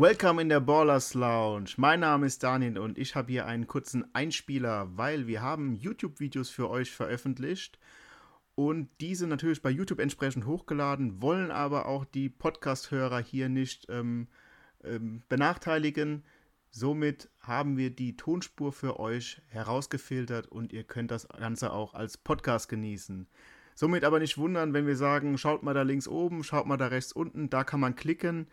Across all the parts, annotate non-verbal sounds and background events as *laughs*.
Welcome in der Ballers Lounge. Mein Name ist Daniel und ich habe hier einen kurzen Einspieler, weil wir haben YouTube-Videos für euch veröffentlicht und diese natürlich bei YouTube entsprechend hochgeladen, wollen aber auch die Podcast-Hörer hier nicht ähm, ähm, benachteiligen. Somit haben wir die Tonspur für euch herausgefiltert und ihr könnt das Ganze auch als Podcast genießen. Somit aber nicht wundern, wenn wir sagen, schaut mal da links oben, schaut mal da rechts unten, da kann man klicken.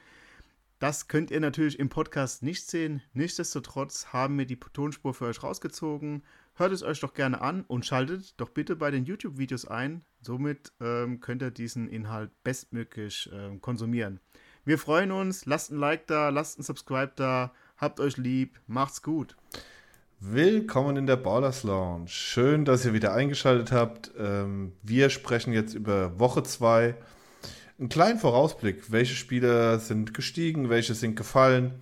Das könnt ihr natürlich im Podcast nicht sehen. Nichtsdestotrotz haben wir die Tonspur für euch rausgezogen. Hört es euch doch gerne an und schaltet doch bitte bei den YouTube-Videos ein. Somit ähm, könnt ihr diesen Inhalt bestmöglich äh, konsumieren. Wir freuen uns. Lasst ein Like da, lasst ein Subscribe da. Habt euch lieb. Macht's gut. Willkommen in der Ballers Lounge. Schön, dass ihr wieder eingeschaltet habt. Ähm, wir sprechen jetzt über Woche 2 einen kleinen Vorausblick. Welche Spieler sind gestiegen, welche sind gefallen,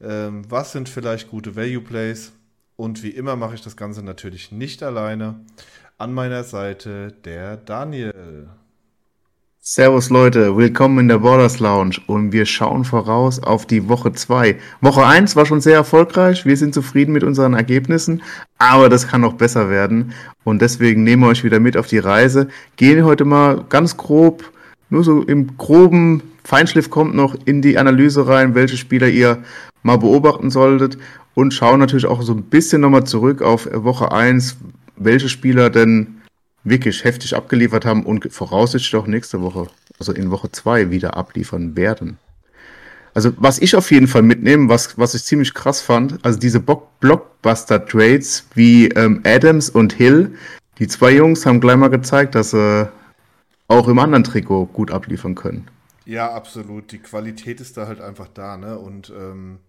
ähm, was sind vielleicht gute Value Plays. Und wie immer mache ich das Ganze natürlich nicht alleine. An meiner Seite der Daniel. Servus Leute, willkommen in der Borders Lounge und wir schauen voraus auf die Woche 2. Woche 1 war schon sehr erfolgreich, wir sind zufrieden mit unseren Ergebnissen, aber das kann noch besser werden und deswegen nehmen wir euch wieder mit auf die Reise. Gehen heute mal ganz grob nur so im groben Feinschliff kommt noch in die Analyse rein, welche Spieler ihr mal beobachten solltet und schauen natürlich auch so ein bisschen nochmal zurück auf Woche 1, welche Spieler denn wirklich heftig abgeliefert haben und voraussichtlich auch nächste Woche, also in Woche 2 wieder abliefern werden. Also was ich auf jeden Fall mitnehme, was, was ich ziemlich krass fand, also diese Blockbuster-Trades wie ähm, Adams und Hill, die zwei Jungs haben gleich mal gezeigt, dass sie auch im anderen Trikot gut abliefern können. Ja, absolut. Die Qualität ist da halt einfach da, ne? Und ähm,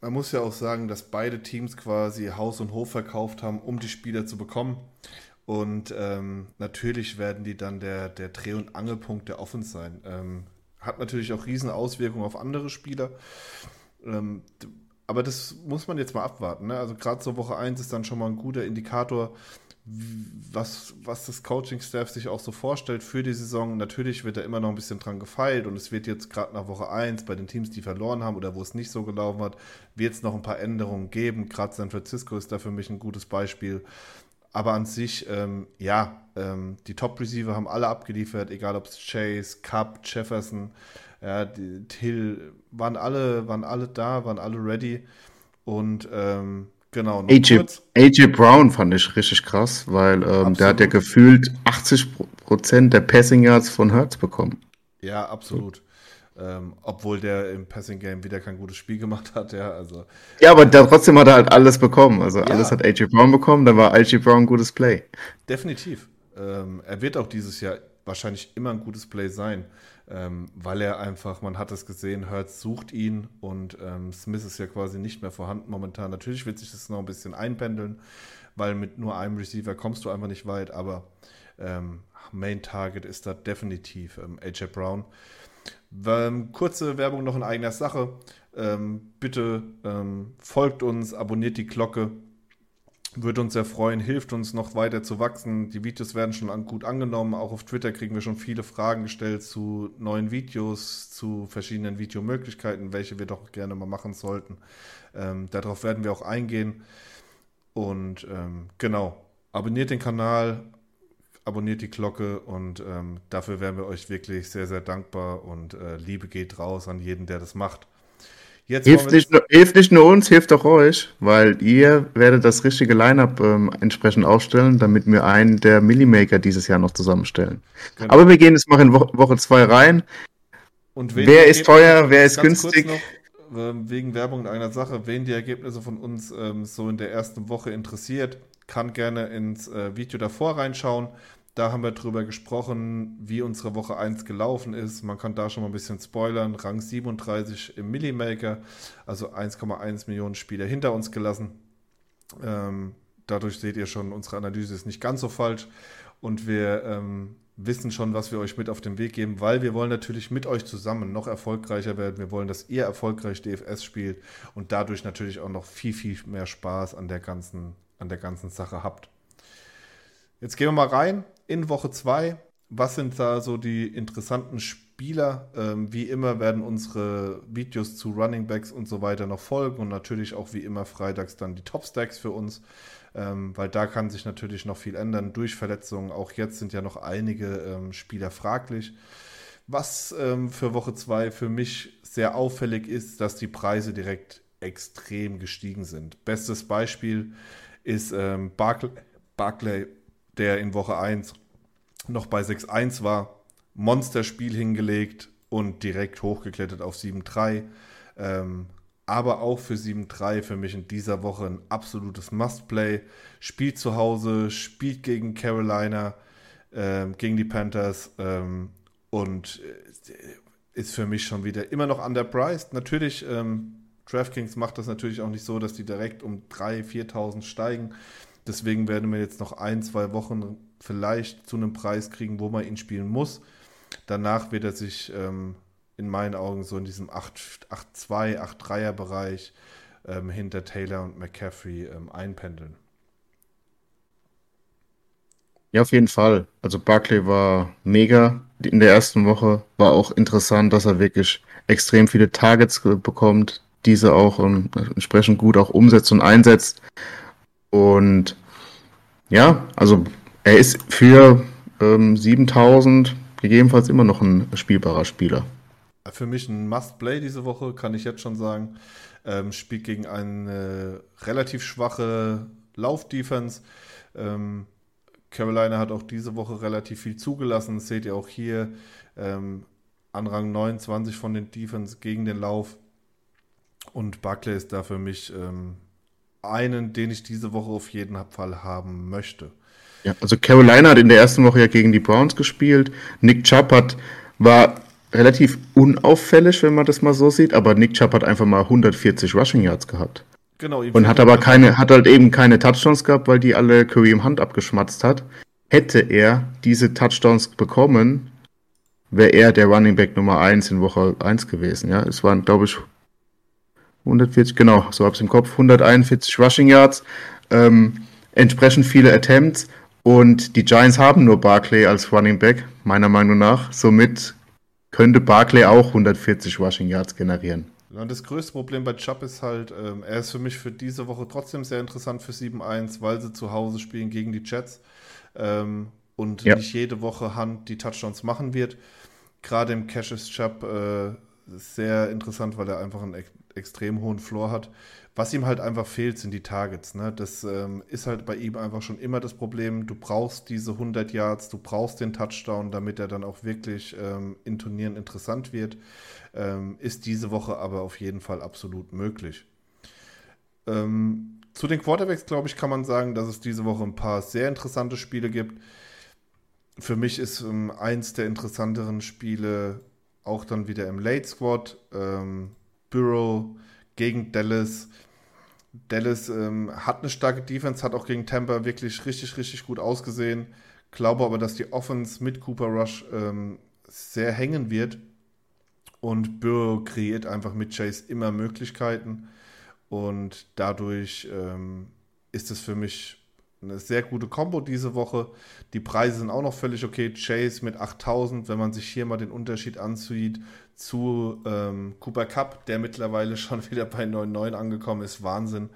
man muss ja auch sagen, dass beide Teams quasi Haus und Hof verkauft haben, um die Spieler zu bekommen. Und ähm, natürlich werden die dann der, der Dreh- und Angelpunkt der Offense sein. Ähm, hat natürlich auch riesen Auswirkungen auf andere Spieler. Ähm, aber das muss man jetzt mal abwarten. Ne? Also gerade so Woche 1 ist dann schon mal ein guter Indikator, was, was das Coaching-Staff sich auch so vorstellt für die Saison. Natürlich wird da immer noch ein bisschen dran gefeilt und es wird jetzt gerade nach Woche 1 bei den Teams, die verloren haben oder wo es nicht so gelaufen hat, wird es noch ein paar Änderungen geben. Gerade San Francisco ist da für mich ein gutes Beispiel. Aber an sich, ähm, ja, ähm, die Top-Receiver haben alle abgeliefert, egal ob es Chase, Cup, Jefferson, ja, die, Till, waren alle, waren alle da, waren alle ready. Und ähm, Genau. AJ, AJ, Brown fand ich richtig krass, weil ähm, der hat ja gefühlt 80% der Passing Yards von Hertz bekommen. Ja, absolut. Ähm, obwohl der im Passing Game wieder kein gutes Spiel gemacht hat, ja. Also, ja, aber der, trotzdem hat er halt alles bekommen. Also ja. alles hat AJ Brown bekommen, dann war AJ Brown ein gutes Play. Definitiv. Ähm, er wird auch dieses Jahr wahrscheinlich immer ein gutes Play sein ähm, weil er einfach, man hat es gesehen, Hertz sucht ihn und ähm, Smith ist ja quasi nicht mehr vorhanden momentan. Natürlich wird sich das noch ein bisschen einpendeln, weil mit nur einem Receiver kommst du einfach nicht weit, aber ähm, Main Target ist da definitiv ähm, AJ Brown. Ähm, kurze Werbung noch in eigener Sache. Ähm, bitte folgt uns, abonniert die Glocke würde uns sehr freuen, hilft uns noch weiter zu wachsen. Die Videos werden schon an, gut angenommen. Auch auf Twitter kriegen wir schon viele Fragen gestellt zu neuen Videos, zu verschiedenen Videomöglichkeiten, welche wir doch gerne mal machen sollten. Ähm, darauf werden wir auch eingehen. Und ähm, genau, abonniert den Kanal, abonniert die Glocke und ähm, dafür wären wir euch wirklich sehr, sehr dankbar. Und äh, Liebe geht raus an jeden, der das macht. Jetzt hilft, nicht nur, hilft nicht nur uns, hilft auch euch, weil ihr werdet das richtige Line-Up ähm, entsprechend aufstellen, damit wir einen der Millimaker dieses Jahr noch zusammenstellen. Genau. Aber wir gehen jetzt mal in Wo Woche 2 rein. Und wer ist teuer, wer ist günstig? Noch, äh, wegen Werbung in einer Sache, wen die Ergebnisse von uns ähm, so in der ersten Woche interessiert, kann gerne ins äh, Video davor reinschauen. Da haben wir drüber gesprochen, wie unsere Woche 1 gelaufen ist. Man kann da schon mal ein bisschen spoilern. Rang 37 im Millimaker, also 1,1 Millionen Spieler hinter uns gelassen. Ähm, dadurch seht ihr schon, unsere Analyse ist nicht ganz so falsch. Und wir ähm, wissen schon, was wir euch mit auf den Weg geben, weil wir wollen natürlich mit euch zusammen noch erfolgreicher werden. Wir wollen, dass ihr erfolgreich DFS spielt und dadurch natürlich auch noch viel, viel mehr Spaß an der ganzen, an der ganzen Sache habt. Jetzt gehen wir mal rein in Woche 2. Was sind da so die interessanten Spieler. Ähm, wie immer werden unsere Videos zu Running Backs und so weiter noch folgen und natürlich auch wie immer freitags dann die Top Stacks für uns, ähm, weil da kann sich natürlich noch viel ändern durch Verletzungen. Auch jetzt sind ja noch einige ähm, Spieler fraglich. Was ähm, für Woche 2 für mich sehr auffällig ist, dass die Preise direkt extrem gestiegen sind. Bestes Beispiel ist ähm, Barclay, Barclay, der in Woche 1 noch bei 6-1 war, Monsterspiel hingelegt und direkt hochgeklettert auf 7-3. Ähm, aber auch für 7-3 für mich in dieser Woche ein absolutes Must-Play. Spielt zu Hause, spielt gegen Carolina, ähm, gegen die Panthers ähm, und äh, ist für mich schon wieder immer noch underpriced. Natürlich, ähm, DraftKings macht das natürlich auch nicht so, dass die direkt um 3.000, 4.000 steigen. Deswegen werden wir jetzt noch ein, zwei Wochen vielleicht zu einem Preis kriegen, wo man ihn spielen muss. Danach wird er sich ähm, in meinen Augen so in diesem 8-2, 8-3er Bereich ähm, hinter Taylor und McCaffrey ähm, einpendeln. Ja, auf jeden Fall. Also Barclay war mega in der ersten Woche. War auch interessant, dass er wirklich extrem viele Targets bekommt, diese auch ähm, entsprechend gut auch umsetzt und einsetzt. Und ja, also er ist für ähm, 7000 gegebenenfalls immer noch ein spielbarer Spieler. Für mich ein Must-Play diese Woche, kann ich jetzt schon sagen. Ähm, spielt gegen eine relativ schwache Lauf-Defense. Ähm, Carolina hat auch diese Woche relativ viel zugelassen. Das seht ihr auch hier. Ähm, an Rang 29 von den Defense gegen den Lauf. Und Buckley ist da für mich ähm, einen, den ich diese Woche auf jeden Fall haben möchte. Ja, also Carolina hat in der ersten Woche ja gegen die Browns gespielt. Nick Chubb hat, war relativ unauffällig, wenn man das mal so sieht, aber Nick Chubb hat einfach mal 140 Rushing Yards gehabt. Genau. Und hat aber keine, hat halt eben keine Touchdowns gehabt, weil die alle Kareem Hunt abgeschmatzt hat. Hätte er diese Touchdowns bekommen, wäre er der Running Back Nummer 1 in Woche 1 gewesen. Ja, es waren, glaube ich, 140, genau, so hab's im Kopf, 141 Rushing Yards, ähm, entsprechend viele Attempts und die Giants haben nur Barclay als Running Back, meiner Meinung nach. Somit könnte Barclay auch 140 Rushing Yards generieren. Das größte Problem bei Chubb ist halt, ähm, er ist für mich für diese Woche trotzdem sehr interessant für 7-1, weil sie zu Hause spielen gegen die Jets ähm, und ja. nicht jede Woche Hand die Touchdowns machen wird. Gerade im Cash ist Chubb äh, sehr interessant, weil er einfach einen extrem hohen Floor hat. Was ihm halt einfach fehlt, sind die Targets. Ne? Das ähm, ist halt bei ihm einfach schon immer das Problem. Du brauchst diese 100 Yards, du brauchst den Touchdown, damit er dann auch wirklich ähm, in Turnieren interessant wird. Ähm, ist diese Woche aber auf jeden Fall absolut möglich. Ähm, zu den Quarterbacks, glaube ich, kann man sagen, dass es diese Woche ein paar sehr interessante Spiele gibt. Für mich ist ähm, eins der interessanteren Spiele auch dann wieder im Late Squad. Ähm, Burrow gegen Dallas. Dallas ähm, hat eine starke Defense, hat auch gegen Tampa wirklich richtig, richtig gut ausgesehen. Glaube aber, dass die Offense mit Cooper Rush ähm, sehr hängen wird. Und Burrow kreiert einfach mit Chase immer Möglichkeiten. Und dadurch ähm, ist es für mich eine sehr gute Combo diese Woche. Die Preise sind auch noch völlig okay. Chase mit 8000, wenn man sich hier mal den Unterschied ansieht zu ähm, Cooper Cup, der mittlerweile *laughs* schon wieder bei 9,9 angekommen ist. Wahnsinn.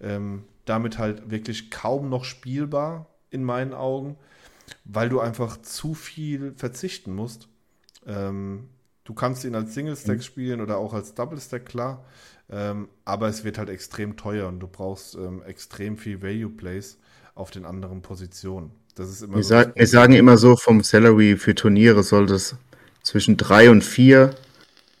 Ähm, damit halt wirklich kaum noch spielbar in meinen Augen, weil du einfach zu viel verzichten musst. Ähm, du kannst ihn als Single Stack mhm. spielen oder auch als Double Stack, klar. Ähm, aber es wird halt extrem teuer und du brauchst ähm, extrem viel Value Plays auf den anderen Positionen. Das ist immer wir, so sag, wir sagen immer so, vom Salary für Turniere soll das zwischen drei und vier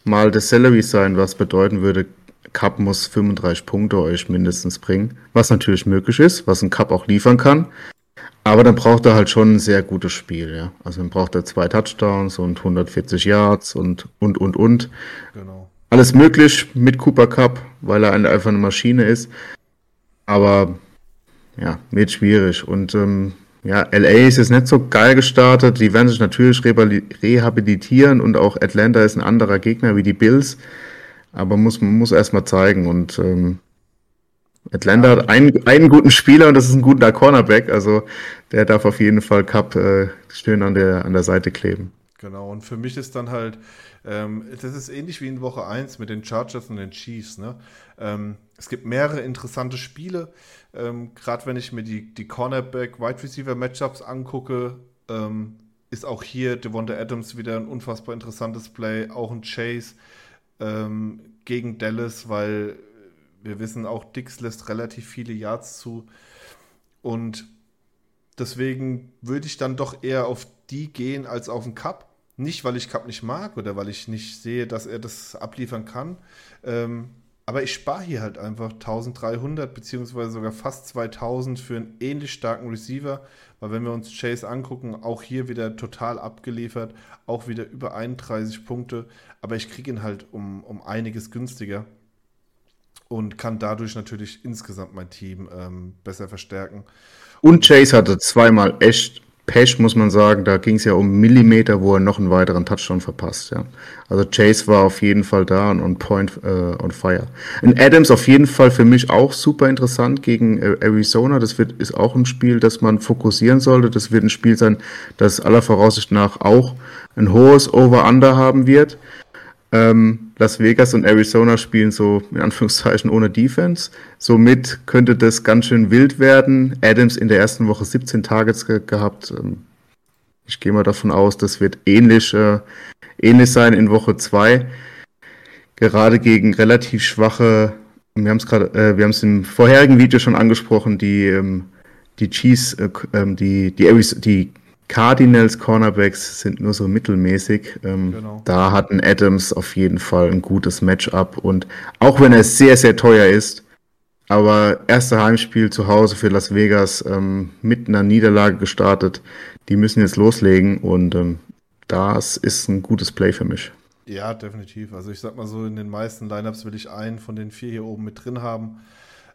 mal das Salary sein, was bedeuten würde, Cup muss 35 Punkte euch mindestens bringen, was natürlich möglich ist, was ein Cup auch liefern kann. Aber dann braucht er halt schon ein sehr gutes Spiel, ja. Also dann braucht er zwei Touchdowns und 140 Yards und, und, und, und. Genau. Alles möglich mit Cooper Cup, weil er einfach eine Maschine ist. Aber ja, wird schwierig. Und ähm, ja, LA ist jetzt nicht so geil gestartet. Die werden sich natürlich rehabilitieren und auch Atlanta ist ein anderer Gegner wie die Bills. Aber muss, man muss erstmal zeigen. Und ähm, Atlanta hat einen, einen guten Spieler und das ist ein guter Cornerback. Also der darf auf jeden Fall Cup äh, schön an der, an der Seite kleben. Genau, und für mich ist dann halt, ähm, das ist ähnlich wie in Woche 1 mit den Chargers und den Chiefs. Ne? Ähm, es gibt mehrere interessante Spiele, ähm, gerade wenn ich mir die, die Cornerback-Wide Receiver-Matchups angucke, ähm, ist auch hier Devonta Adams wieder ein unfassbar interessantes Play, auch ein Chase ähm, gegen Dallas, weil wir wissen auch, Dix lässt relativ viele Yards zu. Und deswegen würde ich dann doch eher auf die gehen als auf den Cup. Nicht, weil ich Cup nicht mag oder weil ich nicht sehe, dass er das abliefern kann. Ähm, aber ich spare hier halt einfach 1300 beziehungsweise sogar fast 2000 für einen ähnlich starken Receiver, weil wenn wir uns Chase angucken, auch hier wieder total abgeliefert, auch wieder über 31 Punkte, aber ich kriege ihn halt um, um einiges günstiger und kann dadurch natürlich insgesamt mein Team ähm, besser verstärken. Und Chase hatte zweimal echt Pech, muss man sagen. Da ging es ja um Millimeter, wo er noch einen weiteren Touchdown verpasst. Ja. Also Chase war auf jeden Fall da und on point, äh, on fire. Und Adams auf jeden Fall für mich auch super interessant gegen äh, Arizona. Das wird, ist auch ein Spiel, das man fokussieren sollte. Das wird ein Spiel sein, das aller Voraussicht nach auch ein hohes Over-Under haben wird. Ähm, Las Vegas und Arizona spielen so in Anführungszeichen ohne Defense. Somit könnte das ganz schön wild werden. Adams in der ersten Woche 17 Targets ge gehabt. Ähm, ich gehe mal davon aus, das wird ähnlich, äh, ähnlich sein in Woche 2. Gerade gegen relativ schwache, wir haben es gerade, äh, wir haben es im vorherigen Video schon angesprochen, die, ähm, die Cheese, äh, ähm, die, die, die Cardinals Cornerbacks sind nur so mittelmäßig. Ähm, genau. Da hatten Adams auf jeden Fall ein gutes Matchup und auch wenn er sehr, sehr teuer ist, aber erste Heimspiel zu Hause für Las Vegas ähm, mit einer Niederlage gestartet. Die müssen jetzt loslegen und ähm, das ist ein gutes Play für mich. Ja, definitiv. Also ich sag mal so, in den meisten Lineups will ich einen von den vier hier oben mit drin haben.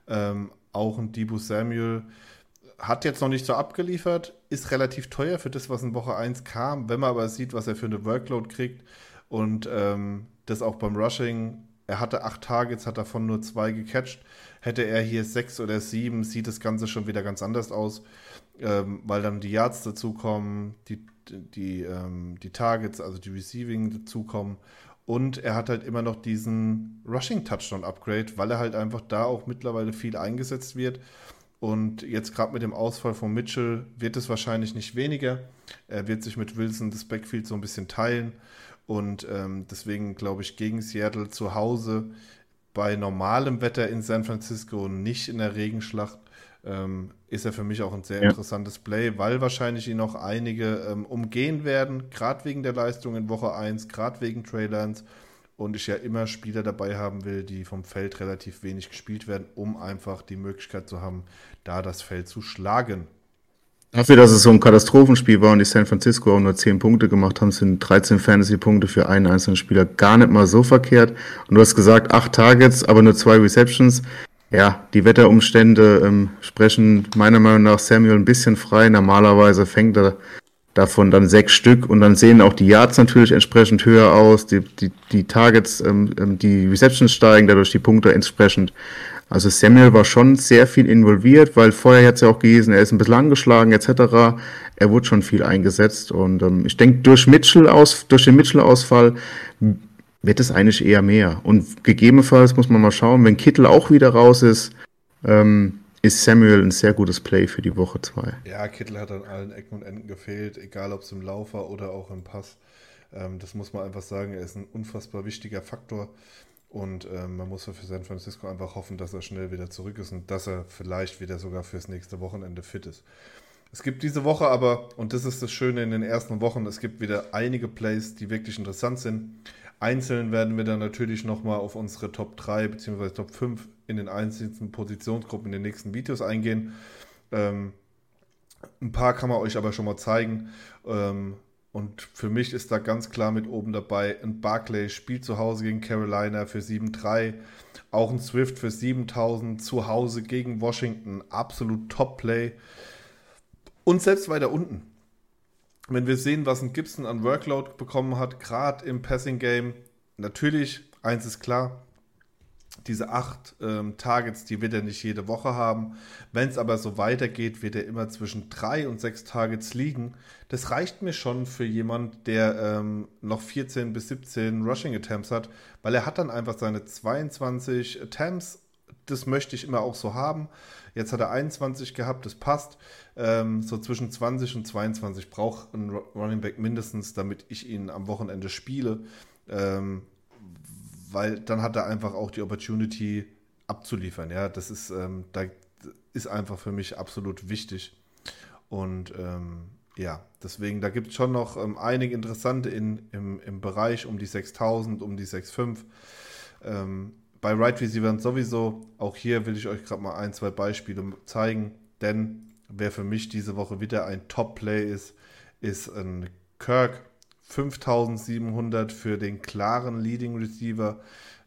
Ähm, auch ein Debo Samuel hat jetzt noch nicht so abgeliefert, ist relativ teuer für das, was in Woche 1 kam. Wenn man aber sieht, was er für eine Workload kriegt und ähm, das auch beim Rushing, er hatte acht Targets, hat davon nur zwei gecatcht. Hätte er hier sechs oder sieben, sieht das Ganze schon wieder ganz anders aus, ähm, weil dann die Yards dazukommen, die, die, ähm, die Targets, also die Receiving dazukommen. Und er hat halt immer noch diesen Rushing-Touchdown-Upgrade, weil er halt einfach da auch mittlerweile viel eingesetzt wird. Und jetzt gerade mit dem Ausfall von Mitchell wird es wahrscheinlich nicht weniger. Er wird sich mit Wilson das Backfield so ein bisschen teilen. Und ähm, deswegen glaube ich, gegen Seattle zu Hause bei normalem Wetter in San Francisco und nicht in der Regenschlacht ähm, ist er für mich auch ein sehr ja. interessantes Play, weil wahrscheinlich ihn noch einige ähm, umgehen werden, gerade wegen der Leistung in Woche 1, gerade wegen Trey Lance und ich ja immer Spieler dabei haben will, die vom Feld relativ wenig gespielt werden, um einfach die Möglichkeit zu haben, da das Feld zu schlagen. Dafür, dass es so ein Katastrophenspiel war und die San Francisco auch nur 10 Punkte gemacht haben, sind 13 Fantasy-Punkte für einen einzelnen Spieler gar nicht mal so verkehrt. Und du hast gesagt, 8 Targets, aber nur 2 Receptions. Ja, die Wetterumstände ähm, sprechen meiner Meinung nach Samuel ein bisschen frei. Normalerweise fängt er davon dann sechs Stück und dann sehen auch die Yards natürlich entsprechend höher aus, die, die, die Targets, ähm, ähm, die Receptions steigen, dadurch die Punkte entsprechend. Also Samuel war schon sehr viel involviert, weil vorher hat es ja auch gelesen, er ist ein bisschen angeschlagen etc. Er wurde schon viel eingesetzt und ähm, ich denke, durch Mitchell aus, durch den Mitchell-Ausfall wird es eigentlich eher mehr. Und gegebenenfalls muss man mal schauen, wenn Kittel auch wieder raus ist, ähm, ist Samuel ein sehr gutes Play für die Woche 2. Ja, Kittel hat an allen Ecken und Enden gefehlt, egal ob es im Laufer oder auch im Pass. Ähm, das muss man einfach sagen, er ist ein unfassbar wichtiger Faktor. Und ähm, man muss für San Francisco einfach hoffen, dass er schnell wieder zurück ist und dass er vielleicht wieder sogar fürs nächste Wochenende fit ist. Es gibt diese Woche aber, und das ist das Schöne in den ersten Wochen, es gibt wieder einige Plays, die wirklich interessant sind. Einzeln werden wir dann natürlich nochmal auf unsere Top 3 bzw. Top 5 in den einzelnen Positionsgruppen in den nächsten Videos eingehen. Ähm, ein paar kann man euch aber schon mal zeigen. Ähm, und für mich ist da ganz klar mit oben dabei ein Barclay spielt zu Hause gegen Carolina für 7-3. Auch ein Swift für 7000 zu Hause gegen Washington. Absolut Top-Play. Und selbst weiter unten wenn wir sehen, was ein Gibson an Workload bekommen hat, gerade im Passing Game, natürlich, eins ist klar, diese acht ähm, Targets, die wird er nicht jede Woche haben. Wenn es aber so weitergeht, wird er immer zwischen drei und sechs Targets liegen. Das reicht mir schon für jemand, der ähm, noch 14 bis 17 Rushing Attempts hat, weil er hat dann einfach seine 22 Attempts. Das möchte ich immer auch so haben. Jetzt hat er 21 gehabt, das passt. Ähm, so zwischen 20 und 22 braucht ein Running Back mindestens, damit ich ihn am Wochenende spiele. Ähm, weil dann hat er einfach auch die Opportunity abzuliefern. Ja, das ist, ähm, da ist einfach für mich absolut wichtig. Und ähm, ja, deswegen, da gibt es schon noch ähm, einige interessante in, im, im Bereich um die 6000, um die 6.5. Ähm, bei Right Receiver sowieso, auch hier will ich euch gerade mal ein, zwei Beispiele zeigen, denn wer für mich diese Woche wieder ein Top-Play ist, ist ein Kirk 5700 für den klaren Leading Receiver.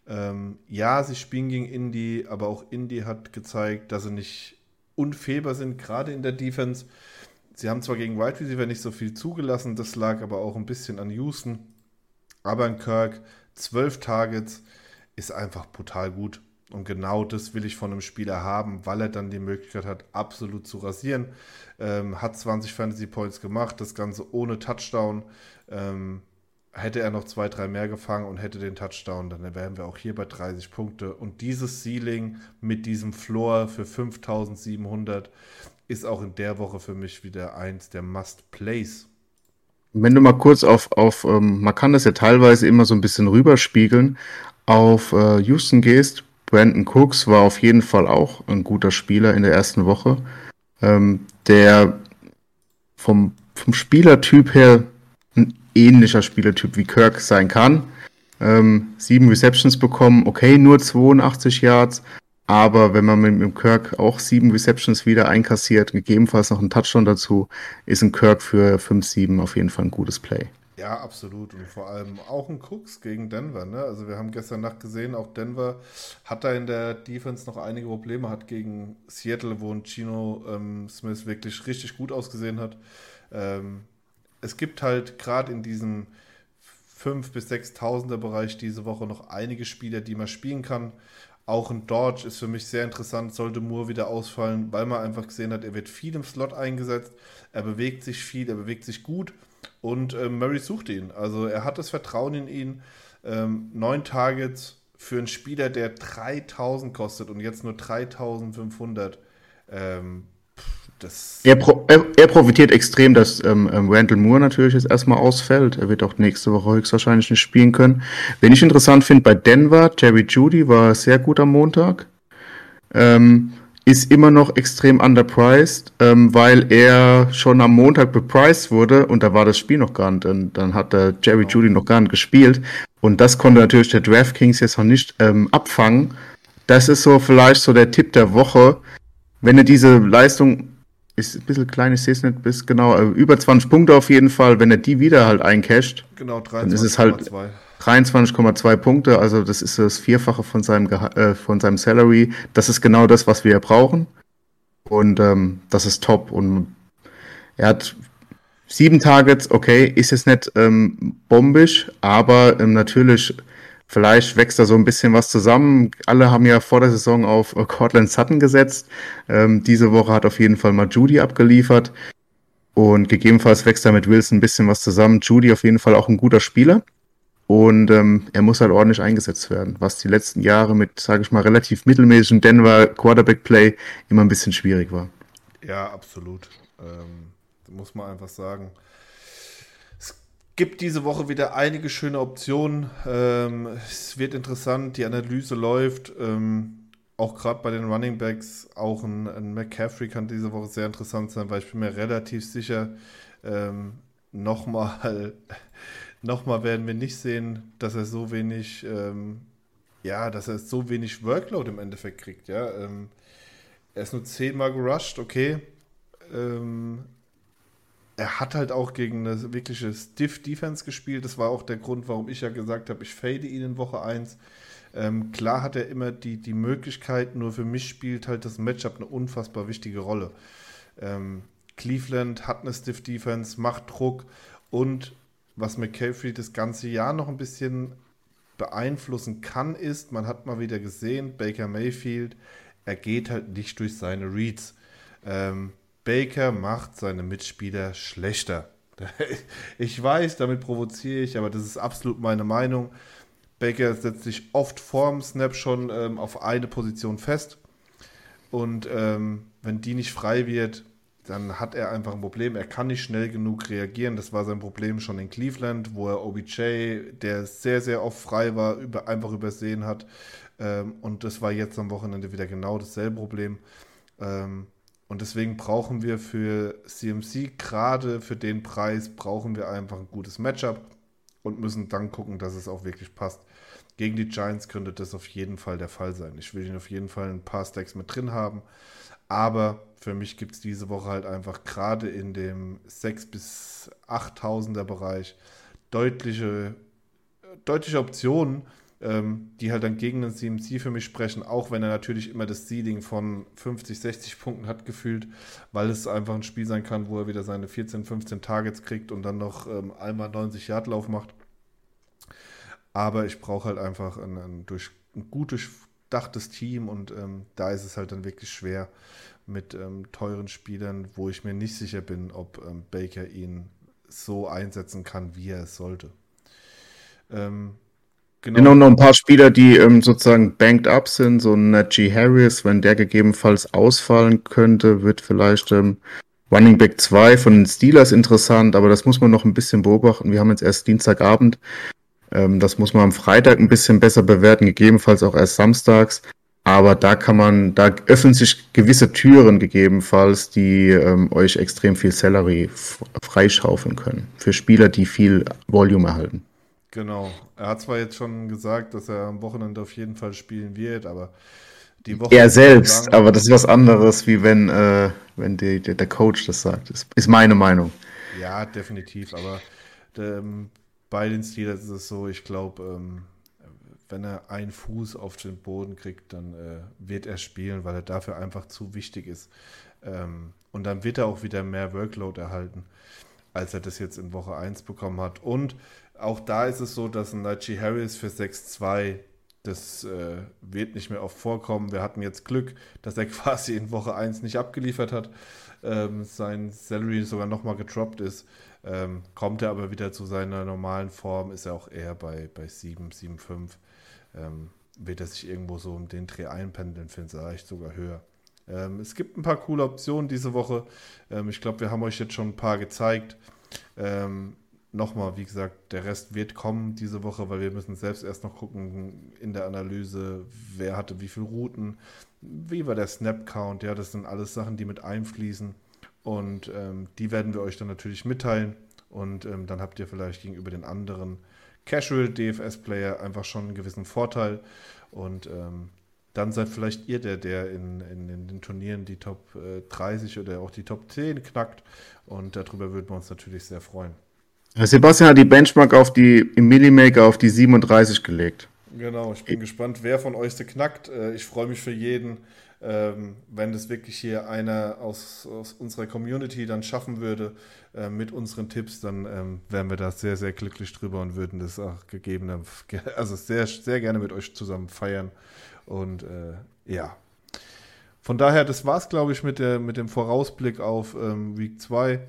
Ähm, ja, sie spielen gegen Indy, aber auch Indy hat gezeigt, dass sie nicht unfehlbar sind, gerade in der Defense. Sie haben zwar gegen Wide Receiver nicht so viel zugelassen, das lag aber auch ein bisschen an Houston. Aber in Kirk, 12 Targets, ist einfach brutal gut. Und genau das will ich von einem Spieler haben, weil er dann die Möglichkeit hat, absolut zu rasieren. Ähm, hat 20 Fantasy Points gemacht, das Ganze ohne Touchdown. Ähm, hätte er noch zwei, drei mehr gefangen und hätte den Touchdown, dann wären wir auch hier bei 30 Punkte. Und dieses Ceiling mit diesem Floor für 5700 ist auch in der Woche für mich wieder eins der Must-Plays. Wenn du mal kurz auf, auf ähm, man kann das ja teilweise immer so ein bisschen rüberspiegeln, auf äh, Houston gehst, Brandon Cooks war auf jeden Fall auch ein guter Spieler in der ersten Woche, ähm, der vom, vom Spielertyp her ähnlicher Spielertyp wie Kirk sein kann. Ähm, sieben Receptions bekommen, okay, nur 82 Yards, aber wenn man mit dem Kirk auch sieben Receptions wieder einkassiert, gegebenenfalls noch einen Touchdown dazu, ist ein Kirk für 5-7 auf jeden Fall ein gutes Play. Ja, absolut. Und vor allem auch ein Cooks gegen Denver. Ne? Also wir haben gestern Nacht gesehen, auch Denver hat da in der Defense noch einige Probleme, hat gegen Seattle, wo ein Chino ähm, Smith wirklich richtig gut ausgesehen hat. Ähm, es gibt halt gerade in diesem 5.000 bis 6.000er Bereich diese Woche noch einige Spieler, die man spielen kann. Auch ein Dodge ist für mich sehr interessant, sollte Moore wieder ausfallen, weil man einfach gesehen hat, er wird viel im Slot eingesetzt, er bewegt sich viel, er bewegt sich gut und äh, Murray sucht ihn. Also er hat das Vertrauen in ihn. Ähm, neun Targets für einen Spieler, der 3000 kostet und jetzt nur 3500. Ähm, er, pro, er, er, profitiert extrem, dass ähm, ähm, Randall Moore natürlich jetzt erstmal ausfällt. Er wird auch nächste Woche höchstwahrscheinlich nicht spielen können. Wen ich interessant finde bei Denver, Jerry Judy war sehr gut am Montag. Ähm, ist immer noch extrem underpriced, ähm, weil er schon am Montag bepriced wurde und da war das Spiel noch gar nicht. Und dann hat der Jerry Judy noch gar nicht gespielt. Und das konnte natürlich der DraftKings jetzt noch nicht ähm, abfangen. Das ist so vielleicht so der Tipp der Woche. Wenn er diese Leistung ist ein bisschen klein, ich sehe es nicht bis genau, äh, über 20 Punkte auf jeden Fall, wenn er die wieder halt eincasht, genau, 23, dann ist es halt 23,2 Punkte, also das ist das Vierfache von seinem, äh, von seinem Salary. Das ist genau das, was wir brauchen. Und ähm, das ist top. Und er hat sieben Targets, okay, ist jetzt nicht ähm, bombisch, aber ähm, natürlich, vielleicht wächst da so ein bisschen was zusammen. Alle haben ja vor der Saison auf Cortland Sutton gesetzt. Ähm, diese Woche hat auf jeden Fall mal Judy abgeliefert. Und gegebenenfalls wächst da mit Wilson ein bisschen was zusammen. Judy auf jeden Fall auch ein guter Spieler. Und ähm, er muss halt ordentlich eingesetzt werden, was die letzten Jahre mit, sage ich mal, relativ mittelmäßigem Denver Quarterback-Play immer ein bisschen schwierig war. Ja, absolut. Ähm, muss man einfach sagen. Gibt diese Woche wieder einige schöne Optionen. Ähm, es wird interessant, die Analyse läuft. Ähm, auch gerade bei den Running Backs, auch ein, ein, McCaffrey kann diese Woche sehr interessant sein, weil ich bin mir relativ sicher, ähm, nochmal *laughs* Nochmal werden wir nicht sehen, dass er so wenig, ähm, ja, dass er so wenig Workload im Endeffekt kriegt, ja. Ähm, er ist nur zehnmal gerusht, okay. Ähm, er hat halt auch gegen eine wirkliche Stiff Defense gespielt. Das war auch der Grund, warum ich ja gesagt habe, ich fade ihn in Woche 1. Ähm, klar hat er immer die, die Möglichkeit, nur für mich spielt halt das Matchup eine unfassbar wichtige Rolle. Ähm, Cleveland hat eine Stiff Defense, macht Druck und was McCaffrey das ganze Jahr noch ein bisschen beeinflussen kann, ist, man hat mal wieder gesehen, Baker Mayfield, er geht halt nicht durch seine Reads. Ähm, Baker macht seine Mitspieler schlechter. *laughs* Ich weiß, damit provoziere ich, aber das ist absolut meine Meinung. Baker setzt sich oft vorm Snap schon ähm, auf eine Position fest. Und ähm, wenn die nicht frei wird, dann hat er einfach ein Problem. Er kann nicht schnell genug reagieren. Das war sein Problem schon in Cleveland, wo er OBJ, der sehr, sehr oft frei war, über, einfach übersehen hat. Ähm, und das war jetzt am Wochenende wieder genau dasselbe Problem. Ähm, und deswegen brauchen wir für CMC, gerade für den Preis, brauchen wir einfach ein gutes Matchup und müssen dann gucken, dass es auch wirklich passt. Gegen die Giants könnte das auf jeden Fall der Fall sein. Ich will ihn auf jeden Fall ein paar Stacks mit drin haben. Aber für mich gibt es diese Woche halt einfach gerade in dem 6.000 bis 8.000er Bereich deutliche, deutliche Optionen, ähm, die halt dann gegen den CMC für mich sprechen, auch wenn er natürlich immer das Seeding von 50, 60 Punkten hat gefühlt, weil es einfach ein Spiel sein kann, wo er wieder seine 14, 15 Targets kriegt und dann noch ähm, einmal 90 Yard Lauf macht. Aber ich brauche halt einfach ein, ein, durch, ein gut durchdachtes Team und ähm, da ist es halt dann wirklich schwer mit ähm, teuren Spielern, wo ich mir nicht sicher bin, ob ähm, Baker ihn so einsetzen kann, wie er es sollte. Ähm, genau. genau, noch ein paar Spieler, die ähm, sozusagen banked up sind, so ein Najee Harris, wenn der gegebenenfalls ausfallen könnte, wird vielleicht ähm, Running Back 2 von den Steelers interessant, aber das muss man noch ein bisschen beobachten. Wir haben jetzt erst Dienstagabend. Ähm, das muss man am Freitag ein bisschen besser bewerten, gegebenenfalls auch erst samstags. Aber da kann man, da öffnen sich gewisse Türen gegebenenfalls, die ähm, euch extrem viel Salary freischaufeln können. Für Spieler, die viel Volume erhalten. Genau. Er hat zwar jetzt schon gesagt, dass er am Wochenende auf jeden Fall spielen wird, aber die Woche. Er selbst, lang... aber das ist was anderes, wie wenn, äh, wenn die, der, der Coach das sagt. Das ist meine Meinung. Ja, definitiv. Aber ähm, bei den Steelers ist es so, ich glaube, ähm, wenn er einen Fuß auf den Boden kriegt, dann äh, wird er spielen, weil er dafür einfach zu wichtig ist. Ähm, und dann wird er auch wieder mehr Workload erhalten, als er das jetzt in Woche 1 bekommen hat. Und auch da ist es so, dass ein Najee Harris für 6-2, das äh, wird nicht mehr oft vorkommen. Wir hatten jetzt Glück, dass er *laughs* quasi in Woche 1 nicht abgeliefert hat, ähm, sein Salary sogar nochmal gedroppt ist. Ähm, kommt er aber wieder zu seiner normalen Form, ist er auch eher bei, bei 7, 7, 5. Ähm, wird er sich irgendwo so um den Dreh einpendeln, vielleicht sogar höher. Ähm, es gibt ein paar coole Optionen diese Woche. Ähm, ich glaube, wir haben euch jetzt schon ein paar gezeigt. Ähm, Nochmal, wie gesagt, der Rest wird kommen diese Woche, weil wir müssen selbst erst noch gucken in der Analyse, wer hatte wie viele Routen, wie war der Snap-Count. Ja, das sind alles Sachen, die mit einfließen. Und ähm, die werden wir euch dann natürlich mitteilen. Und ähm, dann habt ihr vielleicht gegenüber den anderen Casual DFS-Player einfach schon einen gewissen Vorteil. Und ähm, dann seid vielleicht ihr der, der in, in, in den Turnieren die Top äh, 30 oder auch die Top 10 knackt. Und darüber würden wir uns natürlich sehr freuen. Sebastian hat die Benchmark auf die im Millimaker auf die 37 gelegt. Genau, ich bin gespannt, wer von euch sie knackt. Äh, ich freue mich für jeden, ähm, wenn das wirklich hier einer aus, aus unserer Community dann schaffen würde äh, mit unseren Tipps, dann ähm, wären wir da sehr, sehr glücklich drüber und würden das auch gegeben, *laughs* also sehr, sehr gerne mit euch zusammen feiern. Und äh, ja. Von daher, das war es, glaube ich, mit, der, mit dem Vorausblick auf ähm, Week 2.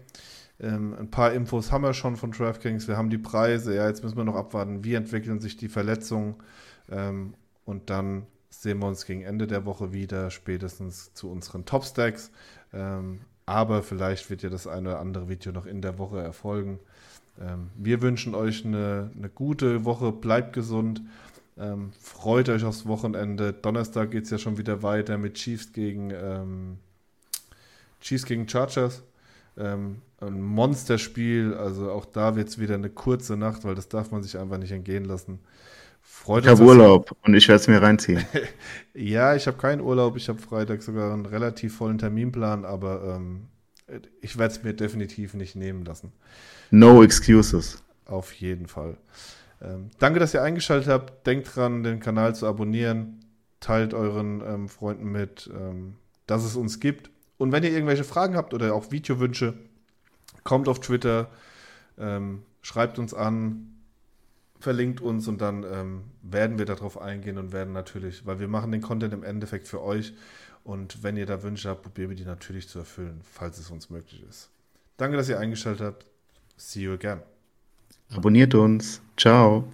Ähm, ein paar Infos haben wir schon von DraftKings. Wir haben die Preise. Ja, jetzt müssen wir noch abwarten, wie entwickeln sich die Verletzungen. Ähm, und dann sehen wir uns gegen Ende der Woche wieder, spätestens zu unseren Top-Stacks. Ähm, aber vielleicht wird ja das eine oder andere Video noch in der Woche erfolgen. Ähm, wir wünschen euch eine, eine, gute Woche, bleibt gesund, ähm, freut euch aufs Wochenende. Donnerstag geht es ja schon wieder weiter mit Chiefs gegen, ähm, Chiefs gegen Chargers. Ähm, ein Monsterspiel, also auch da wird es wieder eine kurze Nacht, weil das darf man sich einfach nicht entgehen lassen. Freut ich habe Urlaub und ich werde es mir reinziehen. *laughs* ja, ich habe keinen Urlaub. Ich habe Freitag sogar einen relativ vollen Terminplan, aber ähm, ich werde es mir definitiv nicht nehmen lassen. No excuses. Auf jeden Fall. Ähm, danke, dass ihr eingeschaltet habt. Denkt dran, den Kanal zu abonnieren. Teilt euren ähm, Freunden mit, ähm, dass es uns gibt. Und wenn ihr irgendwelche Fragen habt oder auch Videowünsche, kommt auf Twitter, ähm, schreibt uns an, verlinkt uns und dann ähm, werden wir darauf eingehen und werden natürlich, weil wir machen den Content im Endeffekt für euch und wenn ihr da Wünsche habt, probieren wir die natürlich zu erfüllen, falls es uns möglich ist. Danke, dass ihr eingeschaltet habt. See you again. Abonniert uns. Ciao.